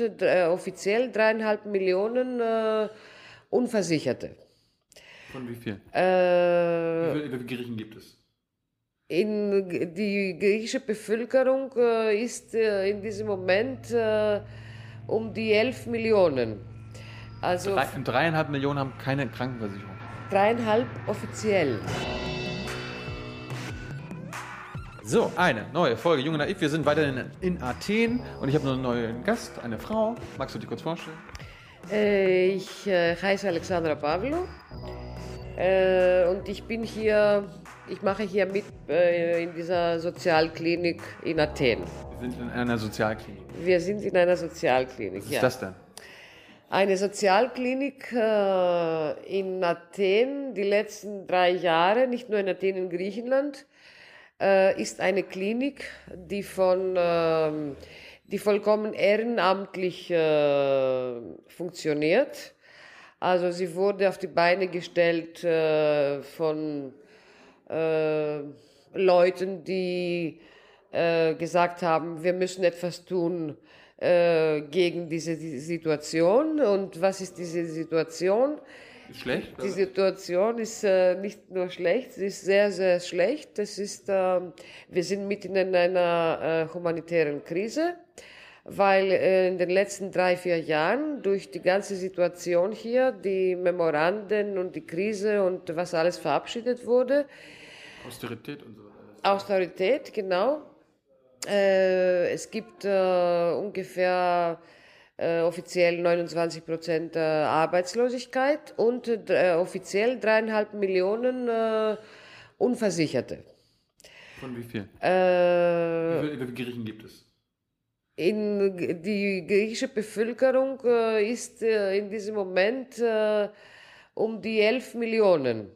äh, offiziell dreieinhalb Millionen äh, Unversicherte. Von wie viel? Äh, wie viele Griechen gibt es? in, die griechische Bevölkerung äh, ist äh, in diesem Moment um die 11 Millionen. Also Drei, dreieinhalb Millionen haben keine Krankenversicherung. dreieinhalb offiziell. So, eine neue Folge Junge Naiv. Wir sind weiterhin in Athen und ich habe noch einen neuen Gast, eine Frau. Magst du dich kurz vorstellen? Äh, ich äh, heiße Alexandra Pavlou äh, und ich bin hier, ich mache hier mit in dieser Sozialklinik in Athen. Wir sind in einer Sozialklinik. Wir sind in einer Sozialklinik. Was ist das denn? Eine Sozialklinik in Athen, die letzten drei Jahre, nicht nur in Athen, in Griechenland, äh, ist eine Klinik, die von, ähm, die vollkommen ehrenamtlich äh, funktioniert. Also sie wurde auf die Beine gestellt äh, von äh, Leuten, die äh, gesagt haben, wir müssen etwas tun äh, gegen diese Situation. Und was ist diese Situation? Schlecht? Die Situation ist äh, nicht nur schlecht, sie ist sehr, sehr schlecht. Das ist, äh, wir sind mitten in einer äh, humanitären Krise, weil äh, in den letzten drei, vier Jahren durch die ganze Situation hier, die Memoranden und die Krise und was alles verabschiedet wurde, Austerität und so weiter. Austerität, genau. Äh, es gibt äh, ungefähr äh, offiziell 29 Prozent äh, Arbeitslosigkeit und äh, offiziell dreieinhalb Millionen äh, Unversicherte. Von wie viel? Äh, Wie viele, Griechen gibt es? in, die griechische Bevölkerung äh, ist äh, in diesem Moment äh, um die 11 Millionen.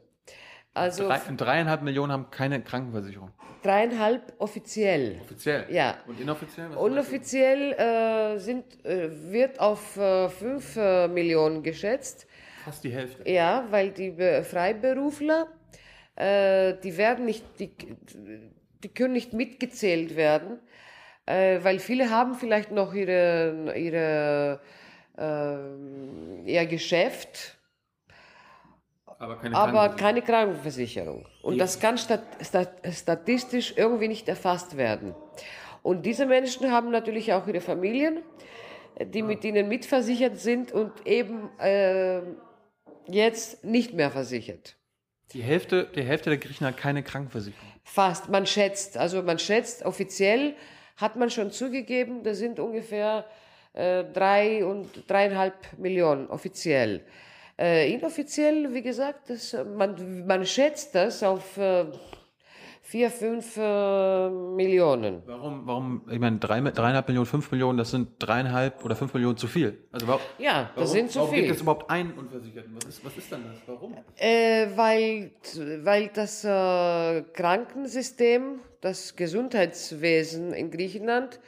Also Drei, dreieinhalb Millionen haben keine Krankenversicherung. dreieinhalb offiziell. Offiziell? Ja. Und inoffiziell? Unoffiziell äh, sind, äh, wird auf äh, 5 äh, Millionen geschätzt. Fast die Hälfte. Ja, weil die Be Freiberufler, äh, die werden nicht, die, die können nicht mitgezählt werden, äh, weil viele haben vielleicht noch ihre, ihre, äh, ihr Geschäft, Aber keine aber Krankenversicherung. keine Krankenversicherung. Und das kann stat stat statistisch irgendwie nicht erfasst werden. Und diese Menschen haben natürlich auch ihre Familien, die mit ihnen mitversichert sind und eben äh, jetzt nicht mehr versichert. Die Hälfte, die Hälfte der Griechen hat keine Krankenversicherung. Fast, man schätzt, also man schätzt, offiziell hat man schon zugegeben, das sind ungefähr äh, drei und dreieinhalb Millionen offiziell. Äh, inoffiziell, wie gesagt, das, äh, man, man schätzt das auf äh, vier, fünf äh, Millionen. Warum, warum, ich meine, drei, dreieinhalb Millionen, fünf Millionen, das sind dreieinhalb oder fünf Millionen zu viel. Also warum, Ja, das warum, sind zu warum viel. gibt es überhaupt einen Unversicherten? Was ist, was ist denn das? Warum? Äh, weil, weil das äh, Krankensystem, das Gesundheitswesen in Griechenland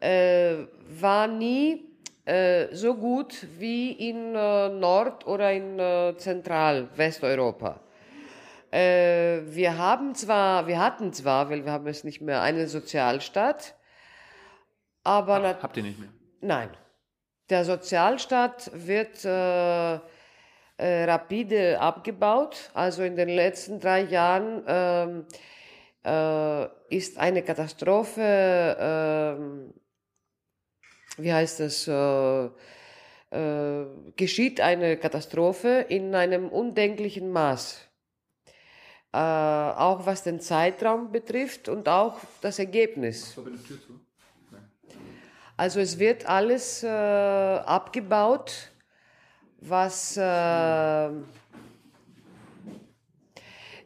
äh, war nie so gut wie in äh, Nord- oder in äh, Zentral-Westeuropa. Äh, wir haben zwar, wir hatten zwar, weil wir haben es nicht mehr, einen Sozialstaat, aber nat- Habt ihr nicht mehr? Nein. Der Sozialstaat wird äh, äh, rapide abgebaut. Also in den letzten drei Jahren ähm, äh, ist eine Katastrophe, ähm, wie heißt das, äh, äh, geschieht eine Katastrophe in einem undenklichen Maß. Äh, auch was den Zeitraum betrifft und auch das Ergebnis. Also es wird alles äh, abgebaut, was äh,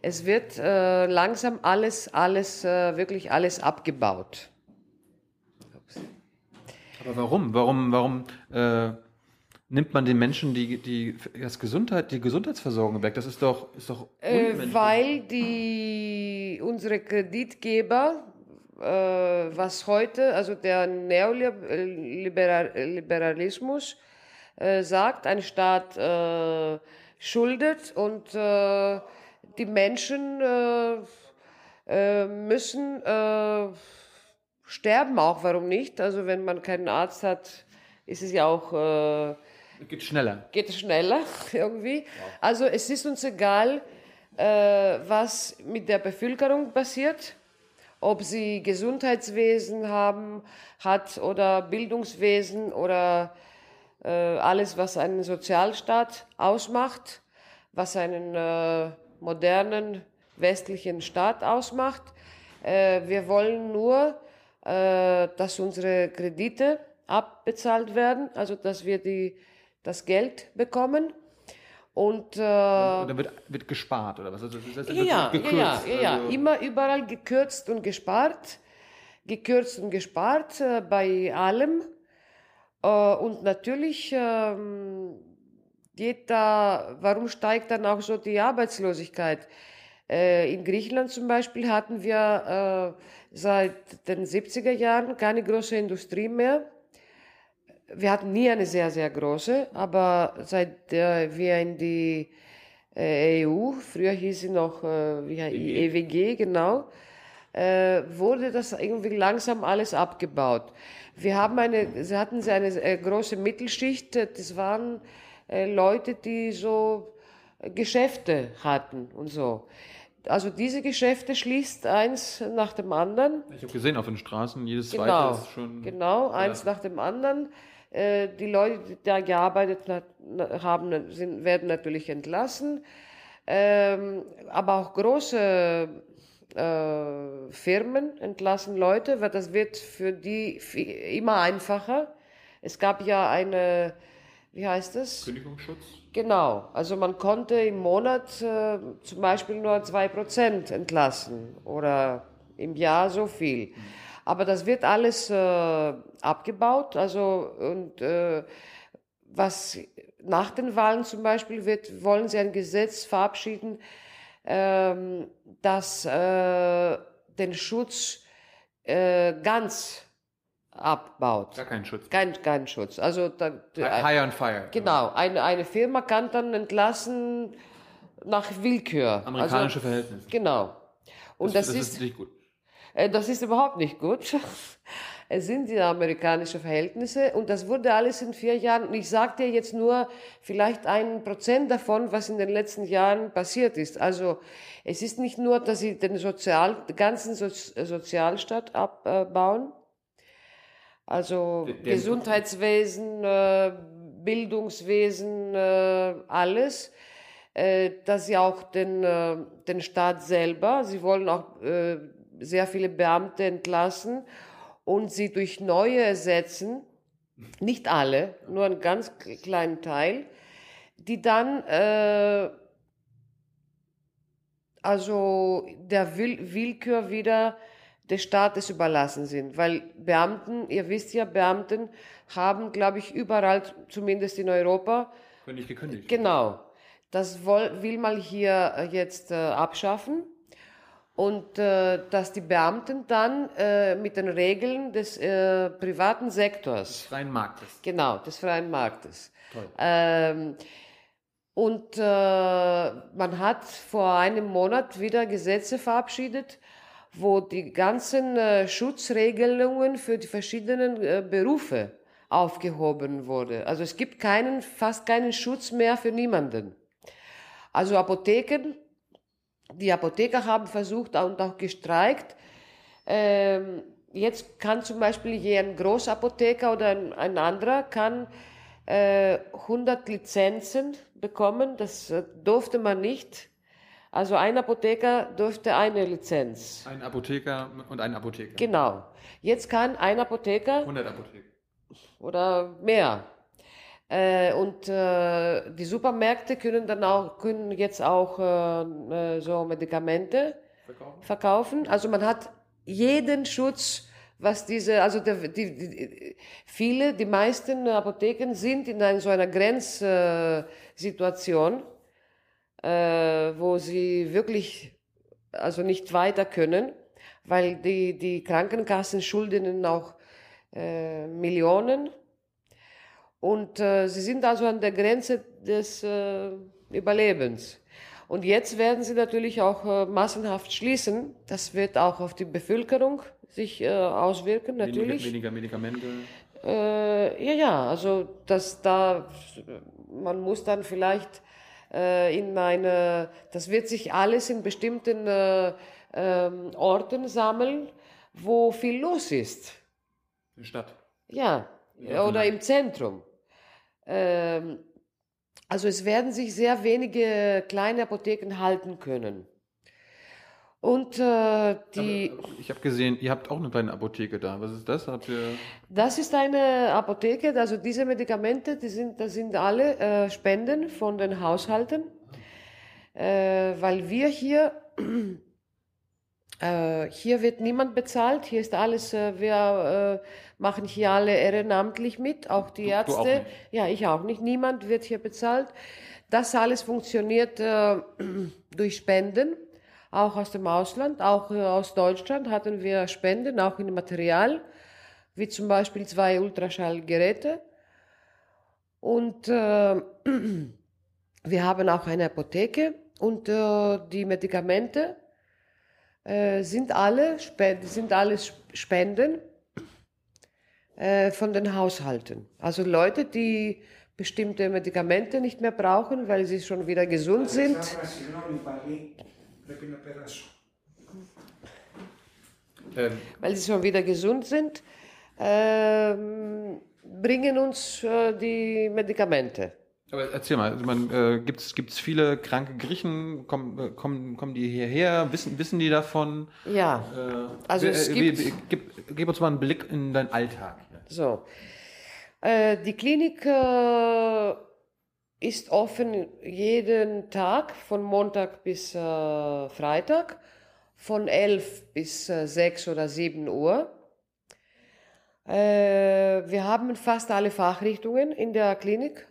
es wird äh, langsam alles, alles, wirklich alles abgebaut. Aber warum? Warum, warum äh, nimmt man den Menschen die, die, das Gesundheit, die Gesundheitsversorgung weg? Das ist doch, ist doch Äh, weil die unsere Kreditgeber, äh, was heute, also der Neoliberalismus äh, sagt, ein Staat äh, schuldet und äh, die Menschen äh, äh, müssen äh, sterben auch, warum nicht? Also wenn man keinen Arzt hat, ist es ja auch äh, Geht schneller. geht es schneller irgendwie. Also es ist uns egal, äh, was mit der Bevölkerung passiert, ob sie Gesundheitswesen haben, hat oder Bildungswesen oder äh, alles, was einen Sozialstaat ausmacht, was einen äh, modernen westlichen Staat ausmacht. Äh, wir wollen nur, äh, dass unsere Kredite abbezahlt werden, also dass wir die, das Geld bekommen. Und äh, Und dann wird, wird gespart, oder was? Also das heißt, ja, gekürzt. ja, ja, ja. Also, Immer überall gekürzt und gespart. Gekürzt und gespart äh, bei allem. Äh, und natürlich ähm, geht da, warum steigt dann auch so die Arbeitslosigkeit? Äh, in Griechenland zum Beispiel hatten wir äh, seit den 70er Jahren keine große Industrie mehr. Wir hatten nie eine sehr, sehr große, aber seit äh, wir in die EU, früher hieß sie noch äh, wie, heißt- EWG, genau, wurde das irgendwie langsam alles abgebaut. Wir haben eine, sie hatten sie eine große Mittelschicht, das waren Leute, die so Geschäfte hatten und so. Also diese Geschäfte schließt eins nach dem anderen. ich habe gesehen auf den Straßen, jedes zweite Genau, ist schon. genau, eins nach dem anderen. Äh, die Leute, die da gearbeitet haben, sind, werden natürlich entlassen. Ähm, aber auch große äh, Firmen entlassen Leute, weil das wird für die immer einfacher. Es gab ja eine, wie heißt es? Kündigungsschutz? Genau, also man konnte im Monat äh, zum Beispiel nur 2% entlassen oder im Jahr so viel. Aber das wird alles äh, abgebaut. Also und äh, was nach den Wahlen zum Beispiel wird, wollen sie ein Gesetz verabschieden, ähm, das äh, den Schutz äh, ganz abbaut. Gar keinen Schutz. Kein, kein Schutz. Also da, High on fire. Genau, eine, eine Firma kann dann entlassen nach Willkür. Amerikanische also, Verhältnisse. Genau. Und das, ist, nicht gut. äh, das ist überhaupt nicht gut. Es sind die amerikanischen Verhältnisse und das wurde alles in vier Jahren. Und ich sage dir jetzt nur vielleicht ein Prozent davon, was in den letzten Jahren passiert ist. Also es ist nicht nur, dass sie den Sozial, ganzen so Sozialstaat abbauen, also der- Gesundheitswesen, äh, Bildungswesen, äh, alles. Äh, dass sie auch den, äh, den Staat selber, sie wollen auch äh, sehr viele Beamte entlassen und sie durch neue ersetzen, nicht alle, nur einen ganz kleinen Teil, die dann äh, also der Will Willkür wieder des Staates überlassen sind. Weil Beamten, ihr wisst ja, Beamten haben, glaube ich, überall, zumindest in Europa, nicht gekündigt. Genau. Das will man hier äh, jetzt äh, abschaffen. Und äh, dass die Beamten dann äh, mit den Regeln des privaten Sektors, Freien Marktes. genau, des freien Marktes. Toll. Ähm, und man hat vor einem Monat wieder Gesetze verabschiedet, wo die ganzen äh, Schutzregelungen für die verschiedenen äh, Berufe aufgehoben wurde. Also es gibt keinen, fast keinen Schutz mehr für niemanden. Also Apotheken, die Apotheker haben versucht und auch gestreikt. Ähm, jetzt kann zum Beispiel hier ein Großapotheker oder ein, ein anderer kann äh, 100 Lizenzen bekommen. Das äh, durfte man nicht. Also ein Apotheker durfte eine Lizenz. Ein Apotheker und ein Apotheker. Genau. Jetzt kann ein Apotheker 100 Apotheker. oder mehr. Äh, und äh, die Supermärkte können dann auch können jetzt auch äh, äh, so Medikamente Verkaufen? verkaufen. Also man hat jeden Schutz, was diese, also der, die, die, viele, die meisten Apotheken sind in einer, so einer Grenzsituation, äh, wo sie wirklich also nicht weiter können, weil die, die Krankenkassen schulden ihnen auch äh, Millionen. Und äh, sie sind also an der Grenze des äh, Überlebens. Und jetzt werden sie natürlich auch äh, massenhaft schließen. Das wird auch auf die Bevölkerung sich äh, auswirken, natürlich. Weniger, weniger Medikamente. Äh, ja, ja, also das da, man muss dann vielleicht äh, in eine, das wird sich alles in bestimmten äh, ähm, Orten sammeln, wo viel los ist. In der Stadt. Ja, oder im Zentrum. Ähm, also es werden sich sehr wenige kleine Apotheken halten können. Und äh, die. Aber ich habe gesehen, ihr habt auch eine kleine Apotheke da. Was ist das? Habt ihr Das ist eine Apotheke, also diese Medikamente, die sind, das sind alle äh, Spenden von den Haushalten, äh, weil wir hier, äh, hier wird niemand bezahlt, hier ist alles, äh, wir äh, machen hier alle ehrenamtlich mit, auch die Du- du Ärzte. auch nicht? Ja, ich auch nicht, niemand wird hier bezahlt. Das alles funktioniert äh, durch Spenden, auch aus dem Ausland, auch äh, aus Deutschland hatten wir Spenden, auch in Material wie zum Beispiel zwei Ultraschallgeräte. Und äh, wir haben auch eine Apotheke und äh, die Medikamente äh, sind alle sind alles Spenden äh, von den Haushalten. Also Leute, die bestimmte Medikamente nicht mehr brauchen, weil sie schon wieder gesund sind Αλεξάνδρα, συγγνώμη πάλι, πρέπει να περάσω. ähm, weil sie schon wieder gesund sind, ähm, bringen uns äh, die Medikamente. Aber erzähl mal, also man, äh, gibt's gibt's viele kranke Griechen? Kommen, äh, kommen, kommen die hierher? Wissen, wissen die davon? Ja, Äh, Also wie- es wie- gibt- wie- gib, gib uns mal einen Blick in deinen Alltag. so. Äh, die Klinik äh, ist offen jeden Tag von Montag bis äh, Freitag von 11 bis äh, 6 oder 7 Uhr. Äh, wir haben fast alle Fachrichtungen in der Klinik.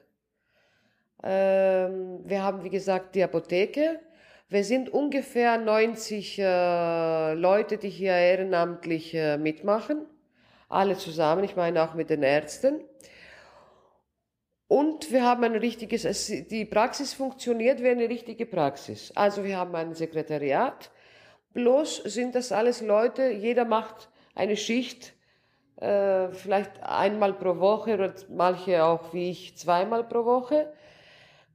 Ähm, wir haben, wie gesagt, die Apotheke. Wir sind ungefähr 90 äh, Leute, die hier ehrenamtlich äh, mitmachen. Alle zusammen, ich meine auch mit den Ärzten. Und wir haben ein richtiges, es, die Praxis funktioniert wie eine richtige Praxis. Also wir haben ein Sekretariat, bloß sind das alles Leute, jeder macht eine Schicht, äh, vielleicht einmal pro Woche oder manche auch wie ich zweimal pro Woche.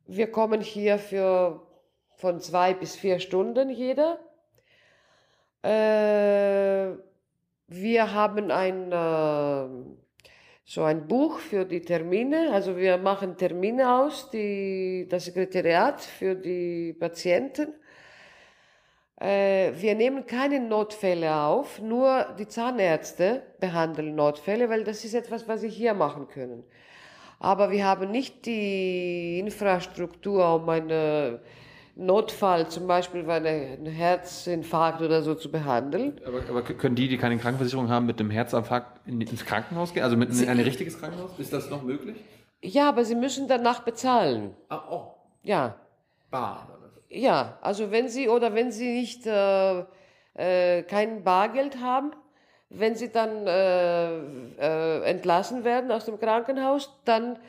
Wir kommen hier für von zwei bis vier Stunden jeder. Äh, wir haben ein, äh, so ein Buch für die Termine. Also wir machen Termine aus, die, das Sekretariat für die Patienten. Äh, wir nehmen keine Notfälle auf, nur die Zahnärzte behandeln Notfälle, weil das ist etwas, was sie hier machen können. Aber wir haben nicht die Infrastruktur, um einen Notfall, zum Beispiel bei einem Herzinfarkt oder so zu behandeln. Aber, aber können die, die keine Krankenversicherung haben, mit dem Herzinfarkt in, ins Krankenhaus gehen? Also mit in ein richtiges Krankenhaus? Ist das noch möglich? Ja, aber sie müssen danach bezahlen. Ah, oh. Ja, Bar. ja. Also wenn sie oder wenn sie nicht äh, äh, kein Bargeld haben, wenn sie dann äh, äh, entlassen werden aus dem Krankenhaus, dann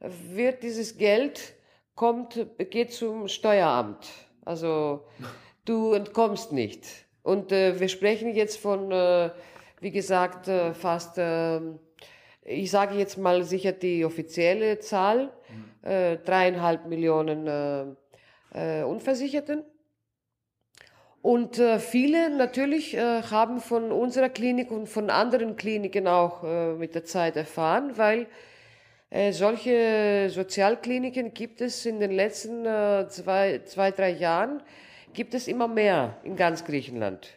wird dieses Geld kommt geht zum Steueramt. Also du entkommst nicht. Und äh, wir sprechen jetzt von, äh, wie gesagt, äh, fast, äh, ich sage jetzt mal sicher die offizielle Zahl, äh, dreieinhalb Millionen äh, äh, Unversicherten. Und viele natürlich haben von unserer Klinik und von anderen Kliniken auch mit der Zeit erfahren, weil äh, solche Sozialkliniken gibt es in den letzten äh, zwei, zwei, drei Jahren, gibt es immer mehr in ganz Griechenland.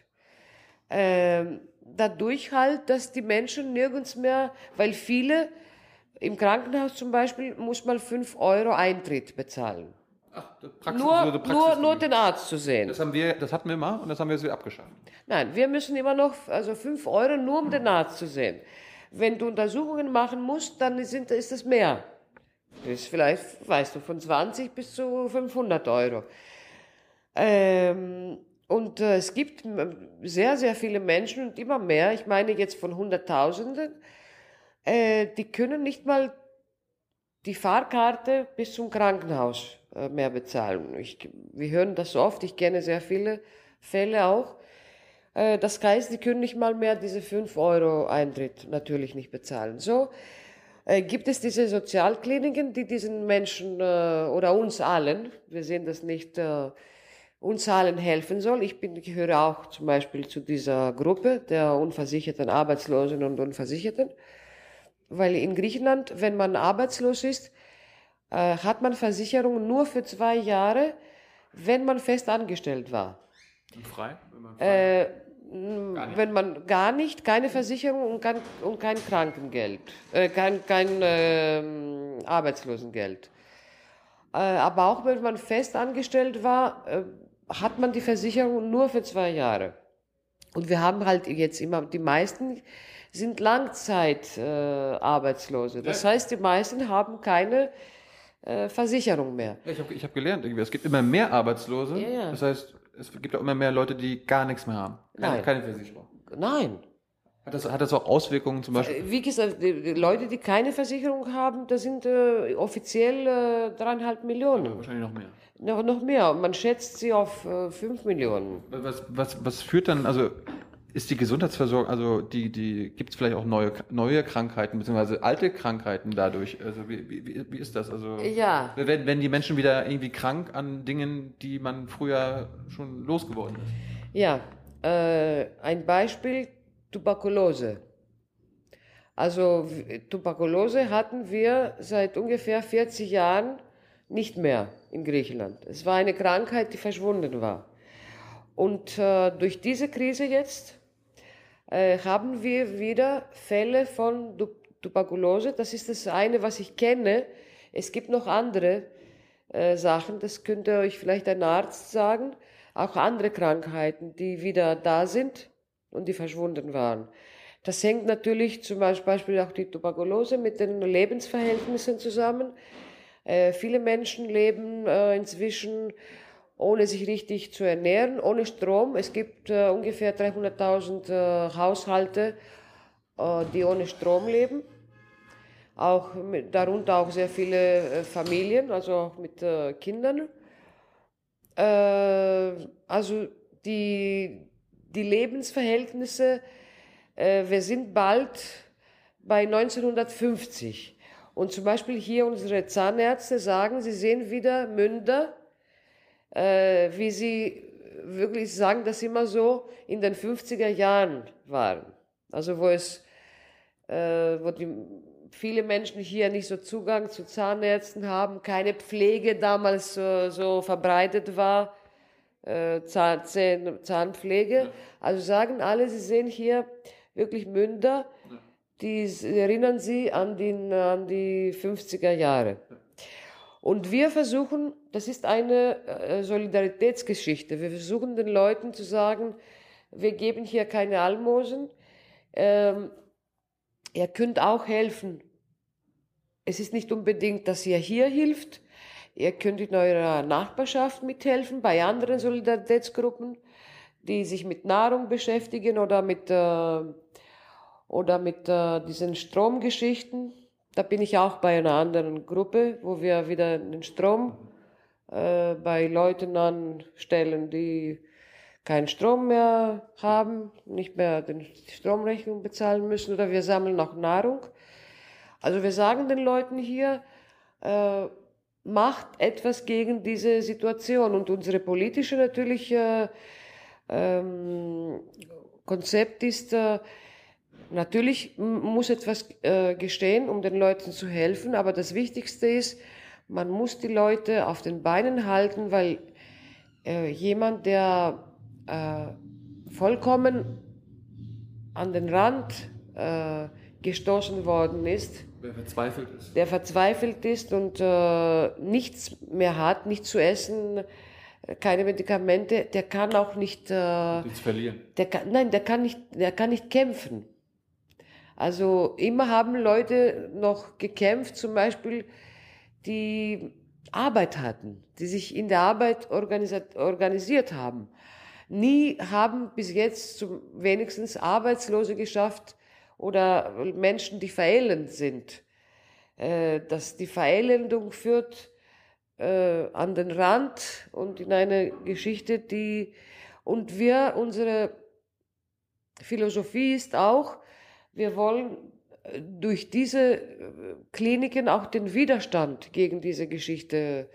Ähm, dadurch halt, dass die Menschen nirgends mehr, weil viele im Krankenhaus zum Beispiel muss man fünf Euro Eintritt bezahlen. Ach, Praxis, Nur, Praxis- nur, nur den Arzt zu sehen. Das haben wir, das hatten wir mal und das haben wir jetzt wieder abgeschafft. Nein, wir müssen immer noch, also fünf Euro nur um den Arzt zu sehen. Wenn du Untersuchungen machen musst, dann sind, ist das mehr. Das ist vielleicht, weißt du, von 20 bis zu 500 Euro. Ähm, und äh, es gibt sehr, sehr viele Menschen und immer mehr, ich meine jetzt von Hunderttausenden, äh, die können nicht mal die Fahrkarte bis zum Krankenhaus äh, mehr bezahlen. Ich, wir hören das oft, ich kenne sehr viele Fälle auch. Äh, das heißt, die können nicht mal mehr diese 5 Euro Eintritt natürlich nicht bezahlen. So, äh, gibt es diese Sozialkliniken, die diesen Menschen äh, oder uns allen, wir sehen das nicht, äh, uns allen helfen soll. Ich, bin, ich gehöre auch zum Beispiel zu dieser Gruppe der unversicherten Arbeitslosen und Unversicherten, weil in Griechenland, wenn man arbeitslos ist, äh, hat man Versicherung nur für zwei Jahre, wenn man fest angestellt war. Frei? Wenn man frei Äh, wenn man gar nicht, keine Versicherung und kein, und kein Krankengeld, äh, kein, kein ähm, Arbeitslosengeld. Äh, aber auch wenn man fest angestellt war, äh, hat man die Versicherung nur für zwei Jahre. Und wir haben halt jetzt immer, die meisten sind Langzeitarbeitslose. Äh, das heißt, die meisten haben keine äh, Versicherung mehr. Ja, ich habe ich hab gelernt, irgendwie, es gibt immer mehr Arbeitslose. Ja, ja. Das heißt, es gibt auch immer mehr Leute, die gar nichts mehr haben. Keine, Nein. keine Versicherung. Nein. Hat das, hat das auch Auswirkungen zum Beispiel? Wie gesagt, die, Leute, die keine Versicherung haben, das sind äh, offiziell äh, dreieinhalb Millionen. Wahrscheinlich noch mehr. Noch, noch mehr. Man schätzt sie auf äh, fünf Millionen. Was, was, was führt dann, also ist die Gesundheitsversorgung, also die, die gibt es vielleicht auch neue, neue Krankheiten, beziehungsweise alte Krankheiten dadurch? Also wie, wie, wie ist das? Also Ja. werden, werden die Menschen wieder irgendwie krank an Dingen, die man früher schon losgeworden ist? Ja, äh, ein Beispiel, Tuberkulose. Also Tuberkulose hatten wir seit ungefähr 40 Jahren nicht mehr in Griechenland. Es war eine Krankheit, die verschwunden war. Und äh, durch diese Krise jetzt äh, haben wir wieder Fälle von Tuberkulose. Das ist das eine, was ich kenne. Es gibt noch andere äh, Sachen, das könnte euch vielleicht ein Arzt sagen. Auch andere Krankheiten, die wieder da sind und die verschwunden waren. Das hängt natürlich zum Beispiel auch die Tuberkulose mit den Lebensverhältnissen zusammen. Äh, viele Menschen leben äh, inzwischen ohne sich richtig zu ernähren, ohne Strom. Es gibt äh, ungefähr 300.000 äh, Haushalte, äh, die ohne Strom leben. Auch mit, darunter auch sehr viele äh, Familien, also auch mit äh, Kindern. Äh, also die, die Lebensverhältnisse, wir sind bald bei 1950. Und zum Beispiel hier unsere Zahnärzte sagen, sie sehen wieder Münder, äh, wie sie wirklich sagen, das immer so in den 50er Jahren waren. Also wo es, äh, wo die, viele Menschen hier nicht so Zugang zu Zahnärzten haben, keine Pflege damals so, so verbreitet war, äh, Zahn, Zahnpflege. Also sagen alle, sie sehen hier wirklich Münder, die erinnern sie an, den, an die 50er Jahre. Und wir versuchen, das ist eine äh, Solidaritätsgeschichte, wir versuchen den Leuten zu sagen, wir geben hier keine Almosen, ähm, ihr könnt auch helfen. Es ist nicht unbedingt, dass ihr hier hilft, ihr könnt in eurer Nachbarschaft mithelfen, bei anderen Solidaritätsgruppen, die sich mit Nahrung beschäftigen oder mit, äh, oder mit äh, diesen Stromgeschichten. Da bin ich auch bei einer anderen Gruppe, wo wir wieder den Strom äh, bei Leuten anstellen, die keinen Strom mehr haben, nicht mehr den Stromrechnung bezahlen müssen oder wir sammeln auch Nahrung. Also wir sagen den Leuten hier, äh, macht etwas gegen diese Situation und unsere politische natürlich äh, ähm, Konzept ist, äh, natürlich muss etwas äh, gestehen, um den Leuten zu helfen, aber das Wichtigste ist, man muss die Leute auf den Beinen halten, weil äh, jemand, der äh, vollkommen an den Rand äh, gestoßen worden ist, Wer verzweifelt ist. der verzweifelt ist und äh, nichts mehr hat, nichts zu essen, keine Medikamente, der kann auch nicht, äh, zu verlieren. der kann, nein, der kann nicht, der kann nicht kämpfen. Also immer haben Leute noch gekämpft, zum Beispiel, die Arbeit hatten, die sich in der Arbeit organisiert, haben. Nie haben bis jetzt zum, wenigstens Arbeitslose geschafft oder Menschen, die verelend sind. Äh, dass die Verelendung führt äh, an den Rand und in eine Geschichte, die und wir, unsere Philosophie ist auch, wir wollen durch diese äh, Kliniken auch den Widerstand gegen diese Geschichte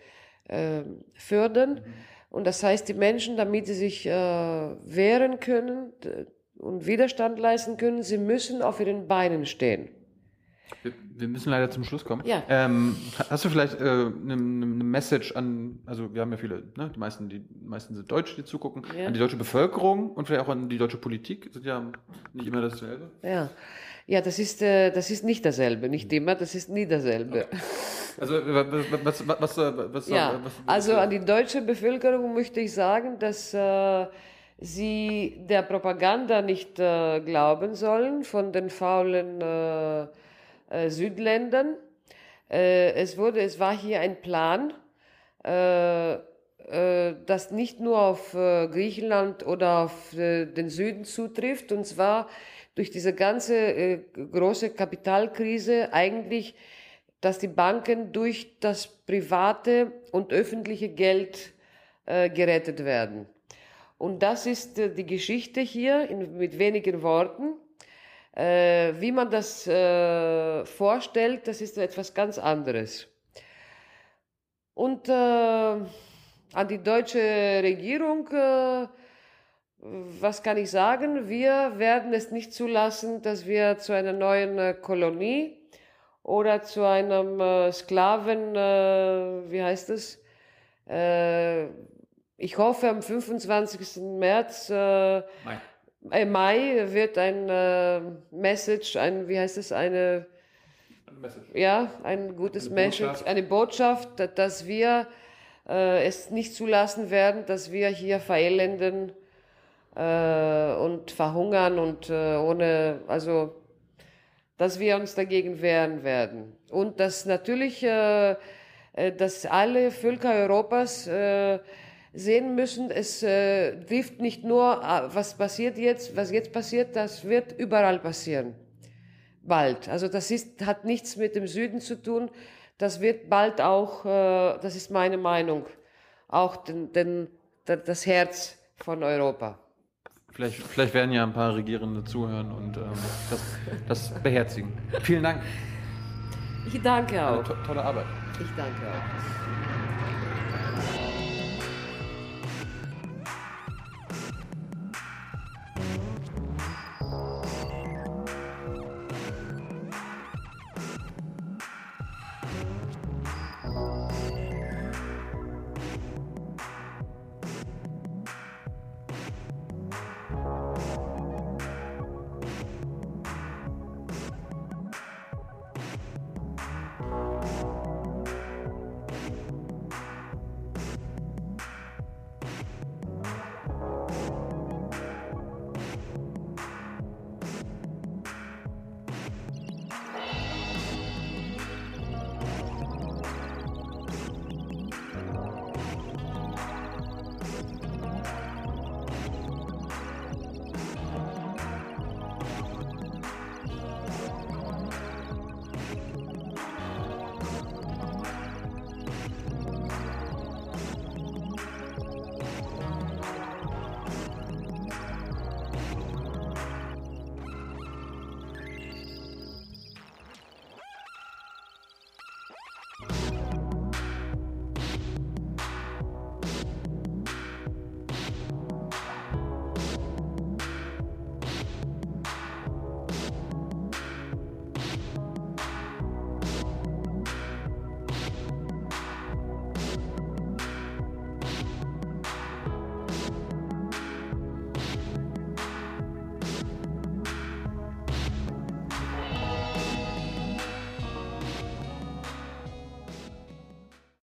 äh, fördern. Und das heißt, die Menschen, damit sie sich äh, wehren können und Widerstand leisten können, sie müssen auf ihren Beinen stehen. Wir, wir müssen leider zum Schluss kommen. Ja. Ähm, hast du vielleicht eine äh, ne, ne Message an, also wir haben ja viele, ne, die meisten, die meisten sind Deutsche, die zugucken, Ja. an die deutsche Bevölkerung und vielleicht auch an die deutsche Politik, sind ja nicht immer dasselbe. Ja, ja das, ist, äh, das ist nicht dasselbe, nicht immer, das ist nie dasselbe. Also was, was, was, was, was, Ja, was also an die deutsche Bevölkerung möchte ich sagen, dass äh, sie der Propaganda nicht äh, glauben sollen von den faulen äh, äh, Südländern. Äh, es, wurde, es war hier ein Plan, äh, äh, das nicht nur auf äh, Griechenland oder auf äh, den Süden zutrifft, und zwar durch diese ganze große Kapitalkrise eigentlich dass die Banken durch das private und öffentliche Geld gerettet werden. Und das ist die Geschichte hier in, mit wenigen Worten. Äh, wie man das äh, vorstellt, das ist etwas ganz anderes. Und äh, an die deutsche Regierung, äh, was kann ich sagen? Wir werden es nicht zulassen, dass wir zu einer neuen äh, Kolonie oder zu einem äh, Sklaven, wie heißt es? Ich hoffe, am 25. März, Mai. Äh, Mai wird ein äh, Message, ein, wie heißt es, eine, Message. ja, ein gutes Eine Message, Botschaft. eine Botschaft, da- dass wir äh, es nicht zulassen werden, dass wir hier verelenden äh, und verhungern und äh, ohne, also dass wir uns dagegen wehren werden. Und dass natürlich, äh, äh, dass alle Völker Europas äh, sehen müssen, es äh, trifft nicht nur, äh, was passiert jetzt, was jetzt passiert, das wird überall passieren. Bald. Also das ist, hat nichts mit dem Süden zu tun. Das wird bald auch, äh, das ist meine Meinung, auch den, den, das Herz von Europa. Vielleicht, vielleicht werden ja ein paar Regierende zuhören und ähm, das, das beherzigen. Vielen Dank. Ich danke auch. to tolle Arbeit. Ich danke auch.